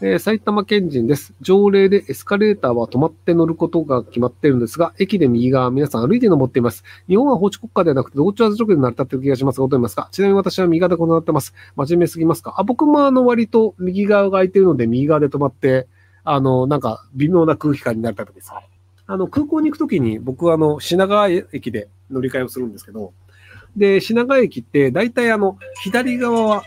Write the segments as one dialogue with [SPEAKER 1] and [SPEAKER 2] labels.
[SPEAKER 1] えー、埼玉県人です。条例でエスカレーターは止まって乗ることが決まっているんですが、駅で右側、皆さん歩いて登っています。日本は法治国家ではなくて同調圧力で成り立っている気がしますが、どう思いますかちなみに私は右側で行ってます。真面目すぎますか？あ、僕もあの割と右側が空いているので、右側で止まって、あの、なんか微妙な空気感になった時です。あの、空港に行くときに僕はあの、品川駅で乗り換えをするんですけど、で、品川駅って大体あの、左側は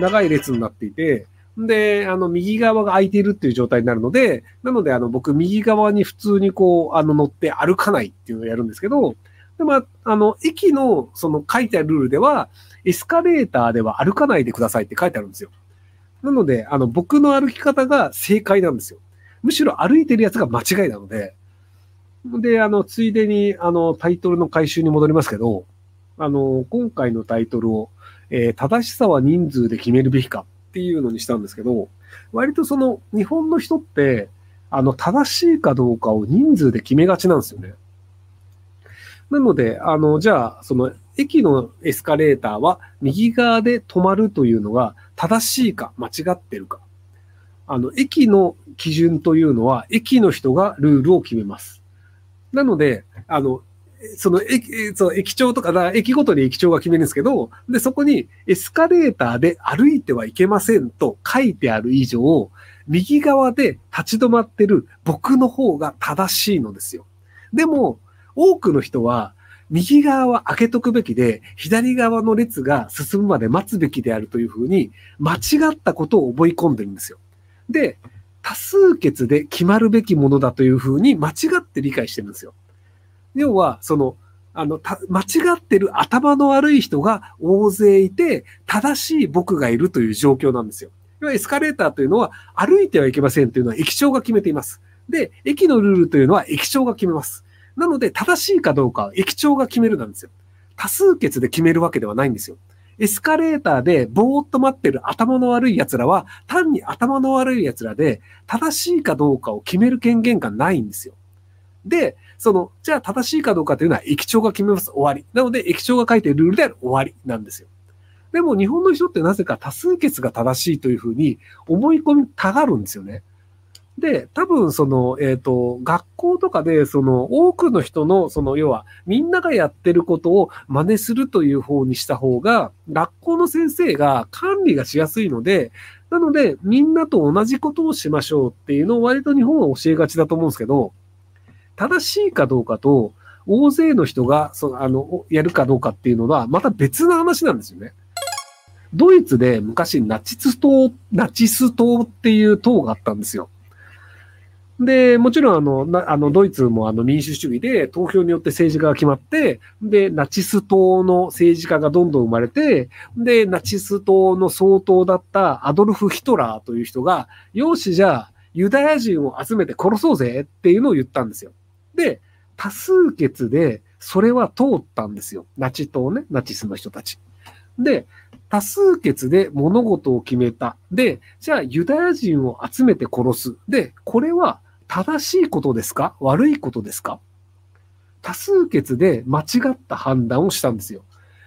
[SPEAKER 1] 長い列になっていて、で、あの、右側が空いているっていう状態になるので、なので、あの、僕、右側に普通にこう、あの、乗って歩かないっていうのをやるんですけど、でも、あの、駅の、その書いてあるルールでは、エスカレーターでは歩かないでくださいって書いてあるんですよ。なので、あの、僕の歩き方が正解なんですよ。むしろ歩いてるやつが間違いなので、で、あの、ついでに、あの、タイトルの回収に戻りますけど、あの、今回のタイトルを、えー、正しさは人数で決めるべきかっていうのにしたんですけど、割とその日本の人って、あの、正しいかどうかを人数で決めがちなんですよね。なので、あの、じゃあ、その駅のエスカレーターは右側で止まるというのが正しいか間違ってるか。あの、駅の基準というのは駅の人がルールを決めます。なので、あの、その駅、その駅長とか、駅ごとに駅長が決めるんですけど、で、そこにエスカレーターで歩いてはいけませんと書いてある以上、右側で立ち止まってる僕の方が正しいのですよ。でも、多くの人は、右側は開けとくべきで、左側の列が進むまで待つべきであるというふうに、間違ったことを覚え込んでるんですよ。で、多数決で決まるべきものだというふうに間違って理解してるんですよ。要は、その、あの、間違ってる頭の悪い人が大勢いて、正しい僕がいるという状況なんですよ。要はエスカレーターというのは歩いてはいけませんというのは駅長が決めています。で、駅のルールというのは駅長が決めます。なので、正しいかどうかは駅長が決めるなんですよ。多数決で決めるわけではないんですよ。エスカレーターでぼーっと待ってる頭の悪い奴らは、単に頭の悪い奴らで、正しいかどうかを決める権限がないんですよ。で、その、じゃあ正しいかどうかというのは駅長が決めます。終わり。なので、駅長が書いているルールである終わりなんですよ。でも日本の人ってなぜか多数決が正しいというふうに思い込みたがるんですよね。で、多分その、えっ、ー、と、学校とかで、その、多くの人の、その、要は、みんながやってることを真似するという方にした方が、学校の先生が管理がしやすいので、なので、みんなと同じことをしましょうっていうのを割と日本は教えがちだと思うんですけど、正しいかどうかと、大勢の人が、その、あの、やるかどうかっていうのは、また別の話なんですよね。ドイツで昔ナチス党、ナチス党っていう党があったんですよ。で、もちろんあの、なあの、ドイツもあの民主主義で投票によって政治家が決まって、で、ナチス党の政治家がどんどん生まれて、で、ナチス党の総統だったアドルフ・ヒトラーという人が、よし、じゃあ、ユダヤ人を集めて殺そうぜっていうのを言ったんですよ。で、多数決で、それは通ったんですよ。ナチ党ね、ナチスの人たち。で、多数決で物事を決めた。で、じゃあユダヤ人を集めて殺す。で、これは正しいことですか？悪いことですか？多数決で間違った判断をしたんですよ。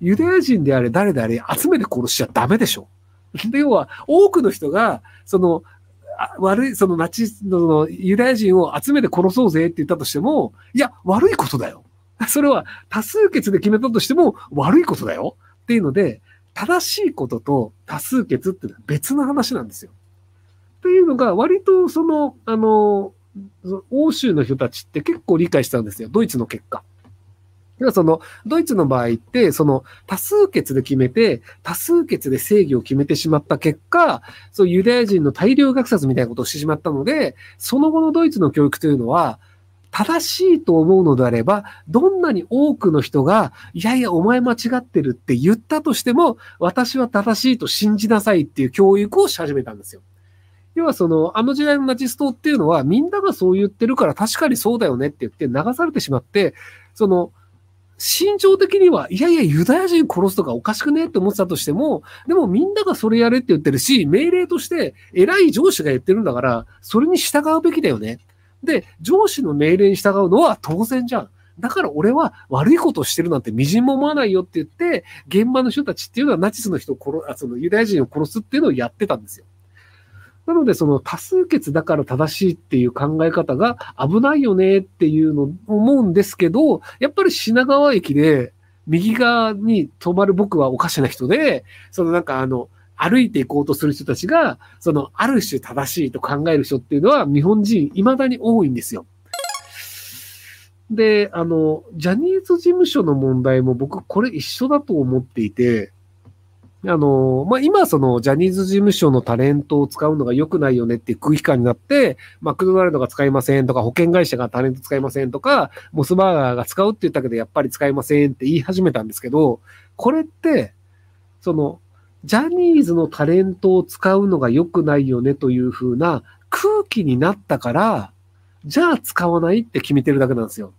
[SPEAKER 1] ユダヤ人であれ誰であれ集めて殺しちゃダメでしょ。で、要は多くの人が、その悪い、そのナチスのユダヤ人を集めて殺そうぜって言ったとしても、いや、悪いことだよ。それは多数決で決めたとしても悪いことだよ。っていうので、正しいことと多数決っていうのは別の話なんですよ。っていうのが割とその、あの、欧州の人たちって結構理解したんですよ。ドイツの結果。要はその、ドイツの場合って、その、多数決で決めて、多数決で正義を決めてしまった結果、そうユダヤ人の大量虐殺みたいなことをしてしまったので、その後のドイツの教育というのは、正しいと思うのであれば、どんなに多くの人が、いやいや、お前間違ってるって言ったとしても、私は正しいと信じなさいっていう教育をし始めたんですよ。要はその、あの時代のナチス党っていうのは、みんながそう言ってるから確かにそうだよねって言って流されてしまって、その、心情的には、いやいや、ユダヤ人殺すとかおかしくねって思ってたとしても、でもみんながそれやれって言ってるし、命令として偉い上司が言ってるんだから、それに従うべきだよね。で、上司の命令に従うのは当然じゃん。だから俺は悪いことをしてるなんて微塵も思わないよって言って、現場の人たちっていうのはナチスの人を殺、あそのユダヤ人を殺すっていうのをやってたんですよ。なので、その多数決だから正しいっていう考え方が危ないよねっていうのを思うんですけど、やっぱり品川駅で右側に止まる僕はおかしな人で、そのなんかあの、歩いていこうとする人たちが、その、ある種正しいと考える人っていうのは、日本人、未だに多いんですよ。で、あの、ジャニーズ事務所の問題も僕、これ一緒だと思っていて、あの、まあ、今、その、ジャニーズ事務所のタレントを使うのが良くないよねっていう空気感になって、マクドナルドが使いませんとか、保険会社がタレント使いませんとか、モスバーガーが使うって言ったけど、やっぱり使いませんって言い始めたんですけど、これって、その、ジャニーズのタレントを使うのが良くないよねという風な空気になったから、じゃあ使わないって決めてるだけなんですよ。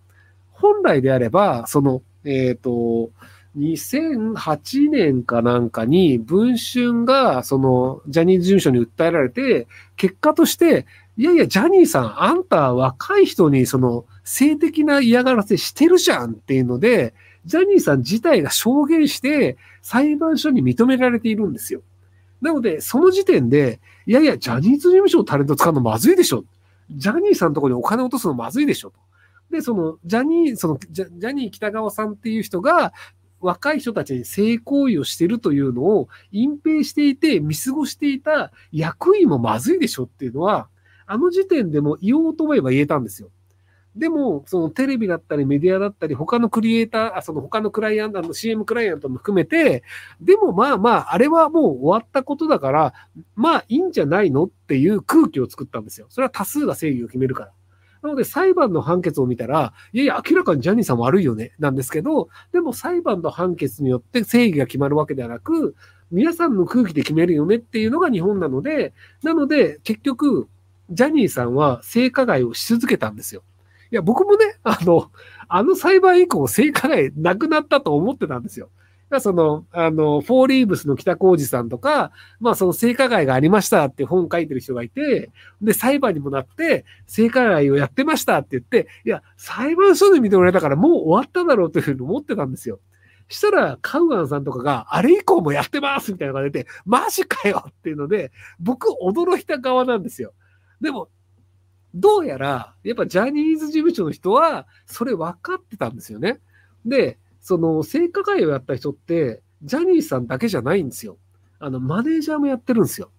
[SPEAKER 1] 本来であれば、その、えっ、ー、と、2008年かなんかに、文春が、その、ジャニーズ事務所に訴えられて、結果として、いやいや、ジャニーさん、あんた若い人に、その、性的な嫌がらせしてるじゃんっていうので、ジャニーさん自体が証言して、裁判所に認められているんですよ。なので、その時点で、いやいや、ジャニーズ事務所のタレント使うのまずいでしょ。ジャニーさんのところにお金落とすのまずいでしょ。で、その、ジャニー、そのジャ、ジャニー北川さんっていう人が、若い人たちに性行為をしてるというのを隠蔽していて見過ごしていた役員もまずいでしょっていうのは、あの時点でも言おうと思えば言えたんですよ。でも、そのテレビだったりメディアだったり、他のクリエイター、あその他のクライアントの CM クライアントも含めて、でもまあまあ、あれはもう終わったことだから、まあいいんじゃないのっていう空気を作ったんですよ。それは多数が正義を決めるから。なので裁判の判決を見たら、いやいや、明らかにジャニーさん悪いよね、なんですけど、でも裁判の判決によって正義が決まるわけではなく、皆さんの空気で決めるよねっていうのが日本なので、なので結局、ジャニーさんは性加害をし続けたんですよ。いや、僕もね、あの、あの裁判以降、性加害なくなったと思ってたんですよ。その、あの、フォーリーブスの北浩二さんとか、まあその性加害がありましたって本書いてる人がいて、で、裁判にもなって、性加害をやってましたって言って、いや、裁判所で見てもらえたからもう終わっただろうというふうに思ってたんですよ。したら、カウアンさんとかが、あれ以降もやってますみたいなのが出て、マジかよっていうので、僕驚いた側なんですよ。でも、どうやら、やっぱジャニーズ事務所の人は、それ分かってたんですよね。で、その、性加害をやった人って、ジャニーさんだけじゃないんですよ。あの、マネージャーもやってるんですよ。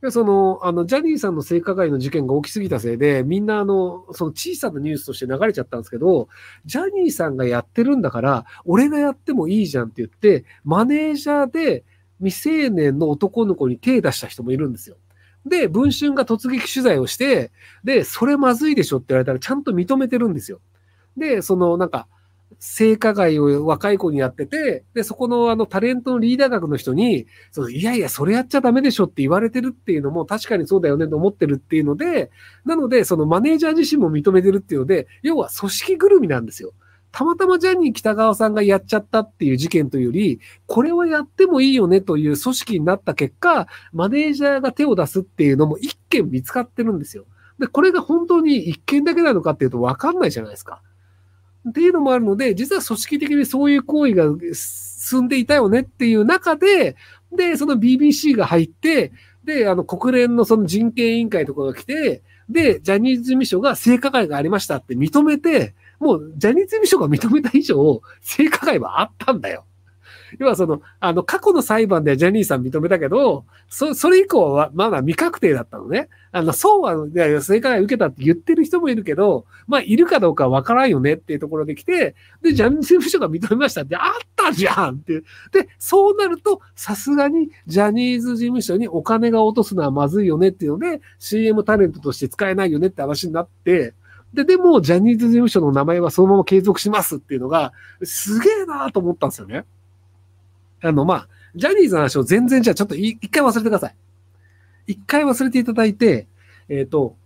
[SPEAKER 1] でその、あの、ジャニーさんの性加害の事件が大きすぎたせいで、みんなあの、その小さなニュースとして流れちゃったんですけど、ジャニーさんがやってるんだから、俺がやってもいいじゃんって言って、マネージャーで未成年の男の子に手出した人もいるんですよ。で、文春が突撃取材をして、で、それまずいでしょって言われたらちゃんと認めてるんですよ。で、そのなんか、性加害を若い子にやってて、で、そこのあのタレントのリーダー学の人に、そのいやいや、それやっちゃダメでしょって言われてるっていうのも確かにそうだよねと思ってるっていうので、なので、そのマネージャー自身も認めてるっていうので、要は組織ぐるみなんですよ。たまたまジャニー北川さんがやっちゃったっていう事件というより、これはやってもいいよねという組織になった結果、マネージャーが手を出すっていうのも一件見つかってるんですよ。で、これが本当に一件だけなのかっていうと分かんないじゃないですか。っていうのもあるので、実は組織的にそういう行為が進んでいたよねっていう中で、で、その BBC が入って、で、あの、国連のその人権委員会とかが来て、で、ジャニーズ事務所が性加害がありましたって認めて、もうジャニーズ事務所が認めた以上、性加害はあったんだよ。要はその、あの、過去の裁判でジャニーさん認めたけど、そ、それ以降はまだ未確定だったのね。あの、そうは、いや、正解受けたって言ってる人もいるけど、まあ、いるかどうかわからんよねっていうところで来て、で、ジャニーズ事務所が認めましたって、あったじゃんっていう。で、そうなると、さすがにジャニーズ事務所にお金が落とすのはまずいよねっていうので、CM タレントとして使えないよねって話になって、で、でも、ジャニーズ事務所の名前はそのまま継続しますっていうのが、すげえなと思ったんですよね。あの、まあ、ジャニーズの話を全然じゃあちょっと一回忘れてください。一回忘れていただいて、えっ、ー、と、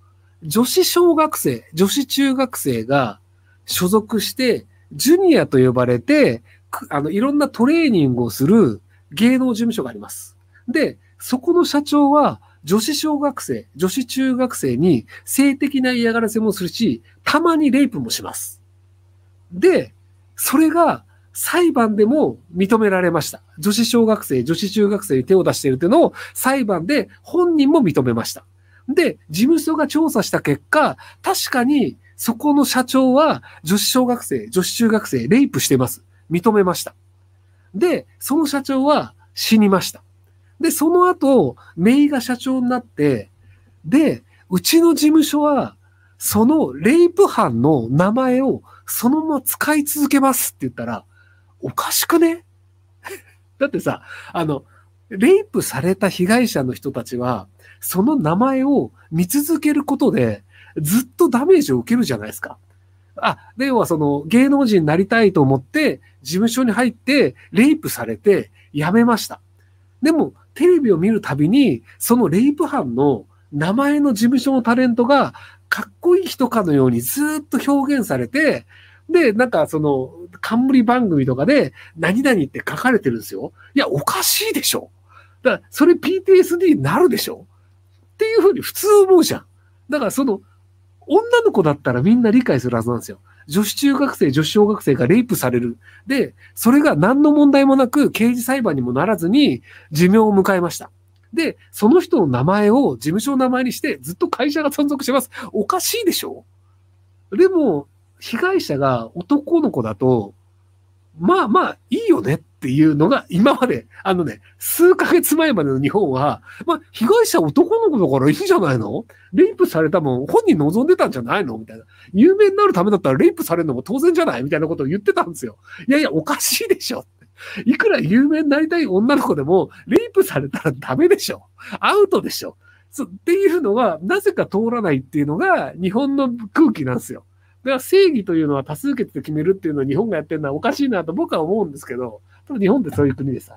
[SPEAKER 1] 女子小学生、女子中学生が所属して、ジュニアと呼ばれて、あの、いろんなトレーニングをする芸能事務所があります。で、そこの社長は、女子小学生、女子中学生に性的な嫌がらせもするし、たまにレイプもします。で、それが裁判でも認められました。女子小学生、女子中学生に手を出しているというのを裁判で本人も認めました。で、事務所が調査した結果、確かにそこの社長は女子小学生、女子中学生、レイプしてます。認めました。で、その社長は死にました。で、その後、メイが社長になって、で、うちの事務所は、そのレイプ犯の名前をそのまま使い続けますって言ったら、おかしくね？だってさ、あの、レイプされた被害者の人たちは、その名前を見続けることで、ずっとダメージを受けるじゃないですか。あ、で、要はその芸能人になりたいと思って、事務所に入って、レイプされて、辞めました。でも、テレビを見るたびに、そのレイプ犯の名前の事務所のタレントが、かっこいい人かのようにずっと表現されて、で、なんかその、冠番組とかで、何々って書かれてるんですよ。いや、おかしいでしょ。だから、それ PTSD になるでしょっていうふうに普通思うじゃん。だからその、女の子だったらみんな理解するはずなんですよ。女子中学生、女子小学生がレイプされる。で、それが何の問題もなく刑事裁判にもならずに寿命を迎えました。で、その人の名前を事務所の名前にしてずっと会社が存続します。おかしいでしょでも、被害者が男の子だと、まあまあいいよねっていうのが今まで、あのね、数ヶ月前までの日本は、まあ被害者男の子だからいいんじゃないの？レイプされたもん本人望んでたんじゃないの？みたいな。有名になるためだったらレイプされるのも当然じゃない？みたいなことを言ってたんですよ。いやいや、おかしいでしょ。いくら有名になりたい女の子でも、レイプされたらダメでしょ。アウトでしょ。っていうのが、なぜか通らないっていうのが日本の空気なんですよ。だから正義というのは多数決で決めるっていうのを日本がやってるのはおかしいなと僕は思うんですけど、多分日本ってそういう国です。